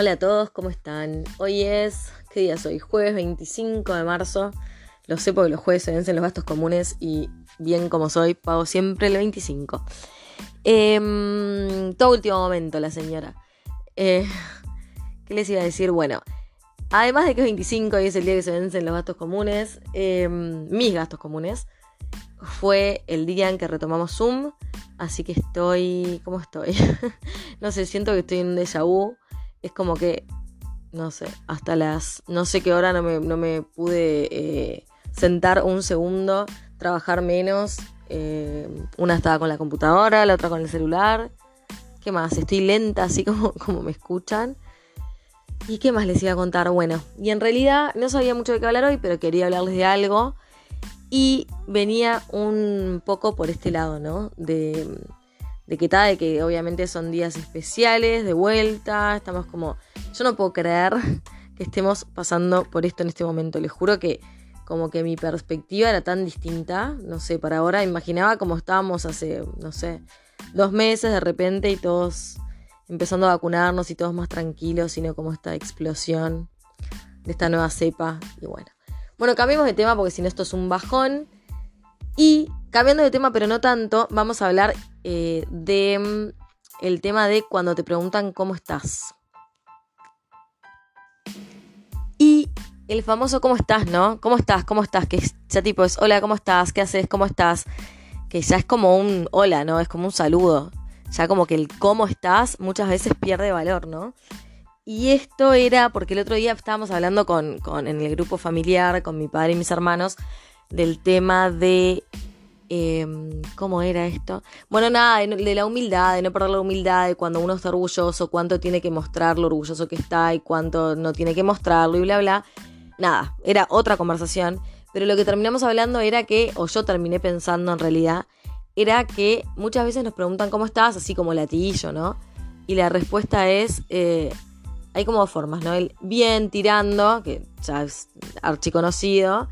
Hola a todos, ¿cómo están? Hoy es, ¿qué día soy? Jueves 25 de marzo. Lo sé porque los jueves se vencen los gastos comunes y bien como soy, pago siempre el 25. Em, todo último momento, la señora. Eh, ¿Qué les iba a decir? Bueno, además de que es 25 y es el día que se vencen los gastos comunes, em, mis gastos comunes, fue el día en que retomamos Zoom. Así que estoy. ¿Cómo estoy? no sé, siento que estoy en un déjà vu es como que, no sé, hasta las no sé qué hora no me, pude eh, sentar un segundo, trabajar menos. Eh, una estaba con la computadora, la otra con el celular. ¿Qué más? Estoy lenta, así como, como me escuchan. ¿Y qué más les iba a contar? Bueno, y en realidad no sabía mucho de qué hablar hoy, pero quería hablarles de algo. Y venía un poco por este lado, ¿no? De de que tal, de que obviamente son días especiales, de vuelta, estamos como, yo no puedo creer que estemos pasando por esto en este momento, les juro que como que mi perspectiva era tan distinta, no sé, para ahora imaginaba como estábamos hace, no sé, dos meses de repente y todos empezando a vacunarnos y todos más tranquilos, sino como esta explosión de esta nueva cepa y bueno. Bueno, cambiemos de tema porque si no esto es un bajón. Y cambiando de tema, pero no tanto, vamos a hablar eh, de mm, el tema de cuando te preguntan cómo estás. Y el famoso cómo estás, ¿no? ¿Cómo estás? ¿Cómo estás? Que ya tipo es hola, ¿cómo estás? ¿Qué haces? ¿Cómo estás? Que ya es como un hola, ¿no? Es como un saludo. Ya como que el cómo estás muchas veces pierde valor, ¿no? Y esto era porque el otro día estábamos hablando con, con en el grupo familiar, con mi padre y mis hermanos, del tema de... Em, ¿Cómo era esto? Bueno, nada, de, la humildad, de no perder la humildad, de cuando uno está orgulloso, cuánto tiene que mostrar lo orgulloso que está y cuánto no tiene que mostrarlo y bla, bla. Nada, era otra conversación. Pero lo que terminamos hablando era que, o yo terminé pensando en realidad, era que muchas veces nos preguntan cómo estás, así como latillo, ¿no? Y la respuesta es, eh, hay como formas, ¿no? El bien tirando, que ya es archiconocido,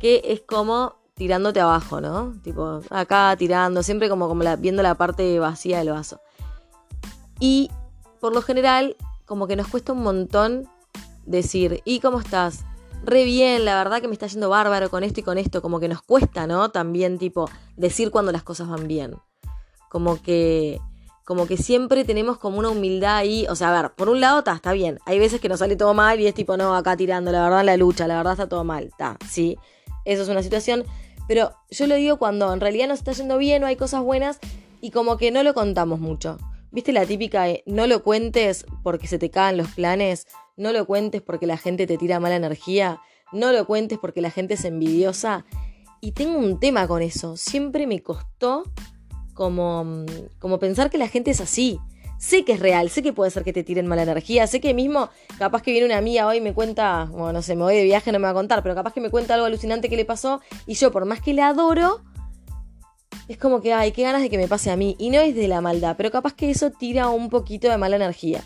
que es como tirándote abajo, ¿no? Tipo, acá tirando, siempre como, como viendo la parte vacía del vaso. Y por lo general, como que nos cuesta un montón decir, ¿y cómo estás? Re bien, la verdad que me está yendo bárbaro con esto y con esto, como que nos cuesta, ¿no? También tipo decir cuando las cosas van bien. Como que como que siempre tenemos como una humildad ahí, o sea, a ver, por un lado está, está bien, hay veces que nos sale todo mal y es tipo, no, acá tirando, la verdad la lucha, la verdad está todo mal, está, sí, eso es una situación. Pero yo lo digo cuando en realidad nos está yendo bien o hay cosas buenas y como que no lo contamos mucho. ¿Viste la típica de no lo cuentes porque se te caen los planes? No lo cuentes porque la gente te tira mala energía. No lo cuentes porque la gente es envidiosa. Y tengo un tema con eso. Siempre me costó como, como pensar que la gente es así sé que es real, sé que puede ser que te tiren mala energía, sé que mismo, capaz que viene una amiga hoy y me cuenta, bueno, no sé, me voy de viaje, no me va a contar, pero capaz que me cuenta algo alucinante que le pasó y yo, por más que le adoro, es como que, ay, qué ganas de que me pase a mí. Y no es de la maldad, pero capaz que eso tira un poquito de mala energía.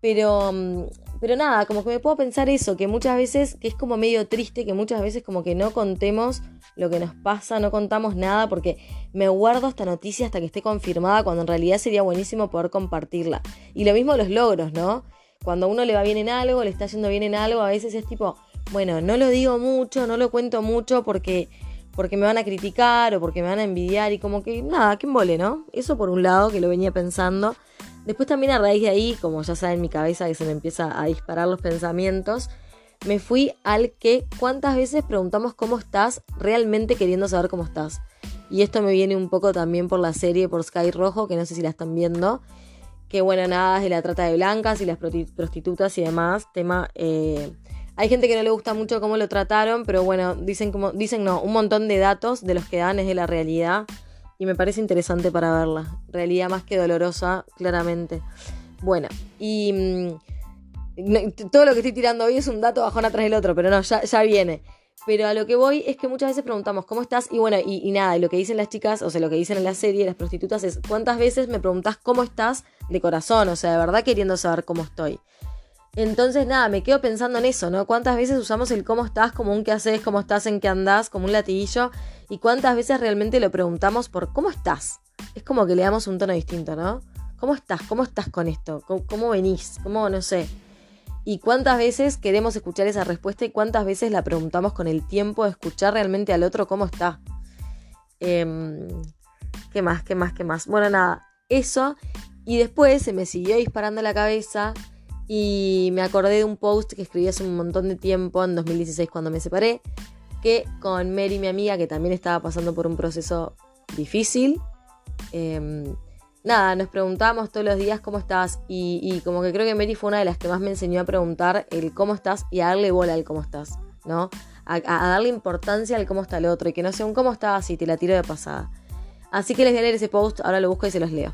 Pero mm, pero nada, como que me puedo pensar eso, que muchas veces, que es como medio triste, que muchas veces como que no contemos lo que nos pasa, no contamos nada, porque me guardo esta noticia hasta que esté confirmada, cuando en realidad sería buenísimo poder compartirla. Y lo mismo los logros, ¿no? Cuando a uno le va bien en algo, le está yendo bien en algo, a veces es tipo, bueno, no lo digo mucho, no lo cuento mucho porque porque me van a criticar o porque me van a envidiar y como que nada, que embole, ¿no? Eso por un lado que lo venía pensando. Después también a raíz de ahí, como ya saben mi cabeza que se me empieza a disparar los pensamientos, me fui al que cuántas veces preguntamos cómo estás realmente queriendo saber cómo estás. Y esto me viene un poco también por la serie por Sky Rojo, que no sé si la están viendo. Que bueno, nada, es de la trata de blancas y las prostitutas y demás. Tema. Eh, hay gente que no le gusta mucho cómo lo trataron, pero bueno, dicen como. Dicen no, un montón de datos de los que dan es de la realidad y me parece interesante para verla. Realidad más que dolorosa, claramente. Bueno, y mm, todo lo que estoy tirando hoy es un dato bajón atrás del otro, pero no, ya, ya viene. Pero a lo que voy es que muchas veces preguntamos, ¿cómo estás? Y bueno, y, nada, y lo que dicen las chicas, o sea, lo que dicen en la serie, las prostitutas, es, ¿cuántas veces me preguntas cómo estás de corazón? O sea, de verdad queriendo saber cómo estoy. Entonces, nada, me quedo pensando en eso, ¿no? ¿Cuántas veces usamos el cómo estás como un qué haces, cómo estás, en qué andás, como un latiguillo? ¿Y cuántas veces realmente lo preguntamos por cómo estás? Es como que le damos un tono distinto, ¿no? ¿Cómo estás? ¿Cómo estás con esto? ¿Cómo, venís? ¿Cómo, no sé? Y cuántas veces queremos escuchar esa respuesta y cuántas veces la preguntamos con el tiempo de escuchar realmente al otro cómo está. Em, ¿Qué más? ¿Qué más? ¿Qué más? Bueno, nada, eso. Y después se me siguió disparando la cabeza y me acordé de un post que escribí hace un montón de tiempo, en 2016 cuando me separé, que con Mary, mi amiga, que también estaba pasando por un proceso difícil, em, nada, nos preguntábamos todos los días cómo estás y, como que creo que Mary fue una de las que más me enseñó a preguntar el cómo estás y a darle bola al cómo estás, ¿no? A, darle importancia al cómo está el otro y que no sea un cómo estás y te la tiro de pasada. Así que les voy a leer ese post, ahora lo busco y se los leo.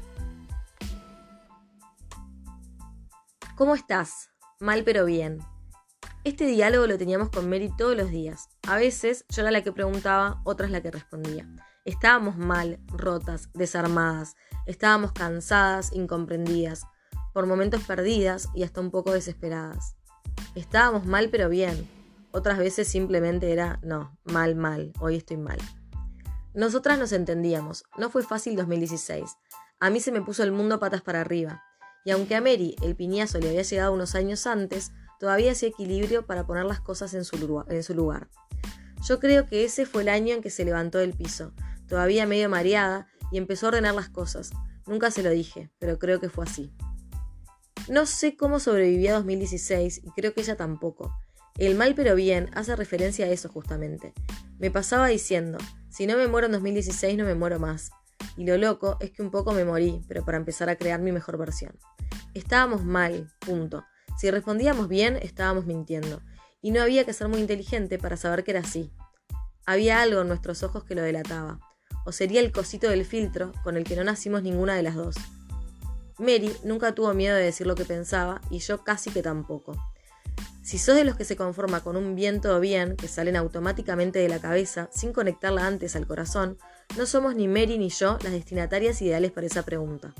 ¿Cómo estás? Mal pero bien. Este diálogo lo teníamos con Mary todos los días. A veces yo era la que preguntaba, otras la que respondía. Estábamos mal, rotas, desarmadas. Estábamos cansadas, incomprendidas, por momentos perdidas y hasta un poco desesperadas. Estábamos mal pero bien. Otras veces simplemente era, no, mal, mal, hoy estoy mal. Nosotras nos entendíamos. No fue fácil 2016. A mí se me puso el mundo patas para arriba y aunque a Mary el piñazo le había llegado unos años antes, todavía hacía equilibrio para poner las cosas en su, lugar. Yo creo que ese fue el año en que se levantó del piso, todavía medio mareada, y empezó a ordenar las cosas. Nunca se lo dije, pero creo que fue así. No sé cómo sobreviví a 2016 y creo que ella tampoco. El mal pero bien hace referencia a eso justamente. Me pasaba diciendo, si no me muero en 2016 no me muero más. Y lo loco es que un poco me morí, pero para empezar a crear mi mejor versión. Estábamos mal, punto. Si respondíamos bien, estábamos mintiendo. Y no había que ser muy inteligente para saber que era así. Había algo en nuestros ojos que lo delataba. O sería el cosito del filtro con el que no nacimos ninguna de las dos. Mary nunca tuvo miedo de decir lo que pensaba y yo casi que tampoco. Si sos de los que se conforma con un bien todo bien, que salen automáticamente de la cabeza sin conectarla antes al corazón, no somos ni Mary ni yo las destinatarias ideales para esa pregunta.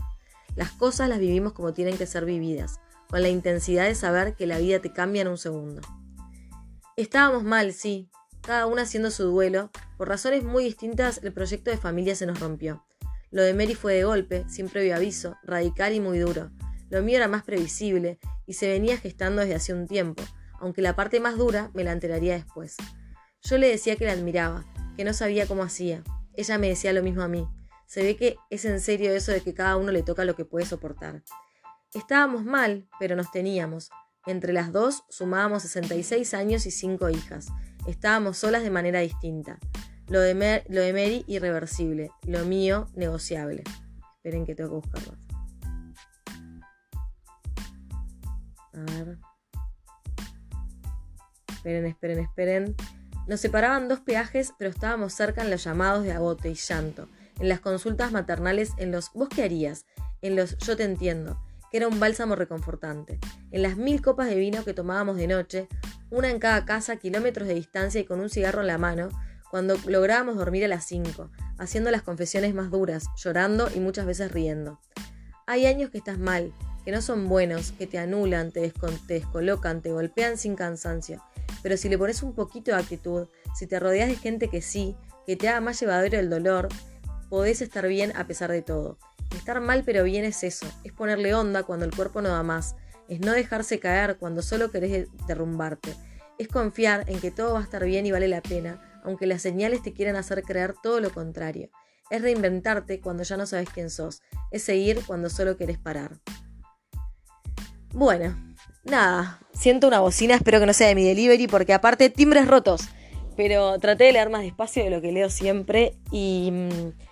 Las cosas las vivimos como tienen que ser vividas, con la intensidad de saber que la vida te cambia en un segundo. Estábamos mal, sí, cada una haciendo su duelo. Por razones muy distintas, el proyecto de familia se nos rompió. Lo de Mary fue de golpe, sin previo aviso, radical y muy duro. Lo mío era más previsible y se venía gestando desde hace un tiempo, aunque la parte más dura me la enteraría después. Yo le decía que la admiraba, que no sabía cómo hacía. Ella me decía lo mismo a mí. Se ve que es en serio eso de que cada uno le toca lo que puede soportar. Estábamos mal, pero nos teníamos. Entre las dos sumábamos 66 años y 5 hijas. Estábamos solas de manera distinta. Lo de, lo de Mary, irreversible. Lo mío, negociable. Esperen que tengo que buscarlo. A ver. Esperen, esperen, esperen. Nos separaban dos peajes, pero estábamos cerca en los llamados de agote y llanto en las consultas maternales, en los ¿vos qué harías? En los yo te entiendo, que era un bálsamo reconfortante, en las mil copas de vino que tomábamos de noche, una en cada casa, kilómetros de distancia y con un cigarro en la mano, cuando lográbamos dormir a las cinco, haciendo las confesiones más duras, llorando y muchas veces riendo. Hay años que estás mal, que no son buenos, que te anulan, te, te descolocan, te golpean sin cansancio. Pero si le pones un poquito de actitud, si te rodeas de gente que sí, que te haga más llevadero el dolor, podés estar bien a pesar de todo. Estar mal pero bien es eso, es ponerle onda cuando el cuerpo no da más, es no dejarse caer cuando solo querés derrumbarte, es confiar en que todo va a estar bien y vale la pena, aunque las señales te quieran hacer creer todo lo contrario. Es reinventarte cuando ya no sabes quién sos, es seguir cuando solo querés parar. Bueno, nada, siento una bocina, espero que no sea de mi delivery porque aparte timbres rotos, pero traté de leer más despacio de lo que leo siempre y... Mm,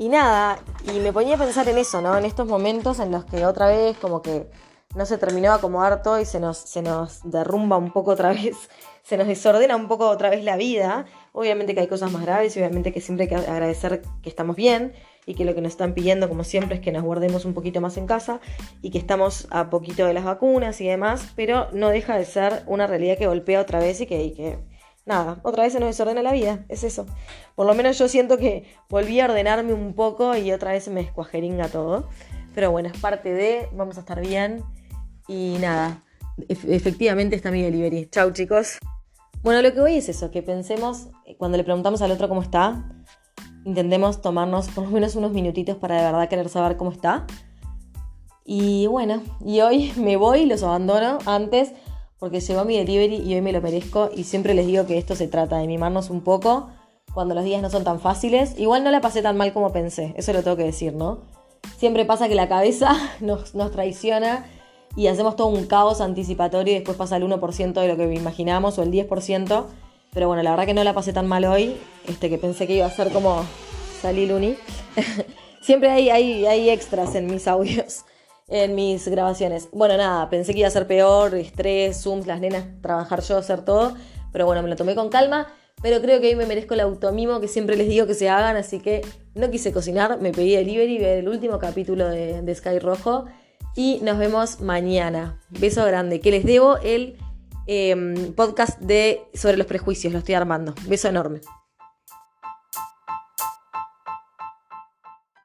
y nada, y me ponía a pensar en eso, ¿no? En estos momentos en los que otra vez como que no se terminó de acomodar todo y se nos, se nos derrumba un poco otra vez, se nos desordena un poco otra vez la vida. Obviamente que hay cosas más graves y obviamente que siempre hay que agradecer que estamos bien y que lo que nos están pidiendo como siempre es que nos guardemos un poquito más en casa y que estamos a poquito de las vacunas y demás, pero no deja de ser una realidad que golpea otra vez y que, que nada, otra vez se nos desordena la vida, es eso. Por lo menos yo siento que volví a ordenarme un poco y otra vez me escuajeringa todo. Pero bueno, es parte de, vamos a estar bien. Y nada, efectivamente está mi delivery. Chau chicos. Bueno, lo que voy es eso, que pensemos, eh, cuando le preguntamos al otro cómo está, intentemos tomarnos por lo menos unos minutitos para de verdad querer saber cómo está. Y bueno, y hoy me voy, los abandono antes porque llegó mi delivery y hoy me lo merezco y siempre les digo que esto se trata de mimarnos un poco cuando los días no son tan fáciles. Igual no la pasé tan mal como pensé, eso lo tengo que decir, ¿no? Siempre pasa que la cabeza nos, nos traiciona y hacemos todo un caos anticipatorio y después pasa el 1% de lo que imaginamos o el 10%. Pero bueno, la verdad que no la pasé tan mal hoy, este, que pensé que iba a ser como salí Luni. Siempre hay, hay, hay extras en mis audios en mis grabaciones. Bueno, nada, pensé que iba a ser peor, estrés, Zooms, las nenas, trabajar yo, hacer todo. Pero bueno, me lo tomé con calma. Pero creo que hoy me merezco el automimo que siempre les digo que se hagan, así que no quise cocinar, me pedí delivery, ver el último capítulo de, Sky Rojo y nos vemos mañana. Beso grande, que les debo el em, podcast de sobre los prejuicios, lo estoy armando. Beso enorme.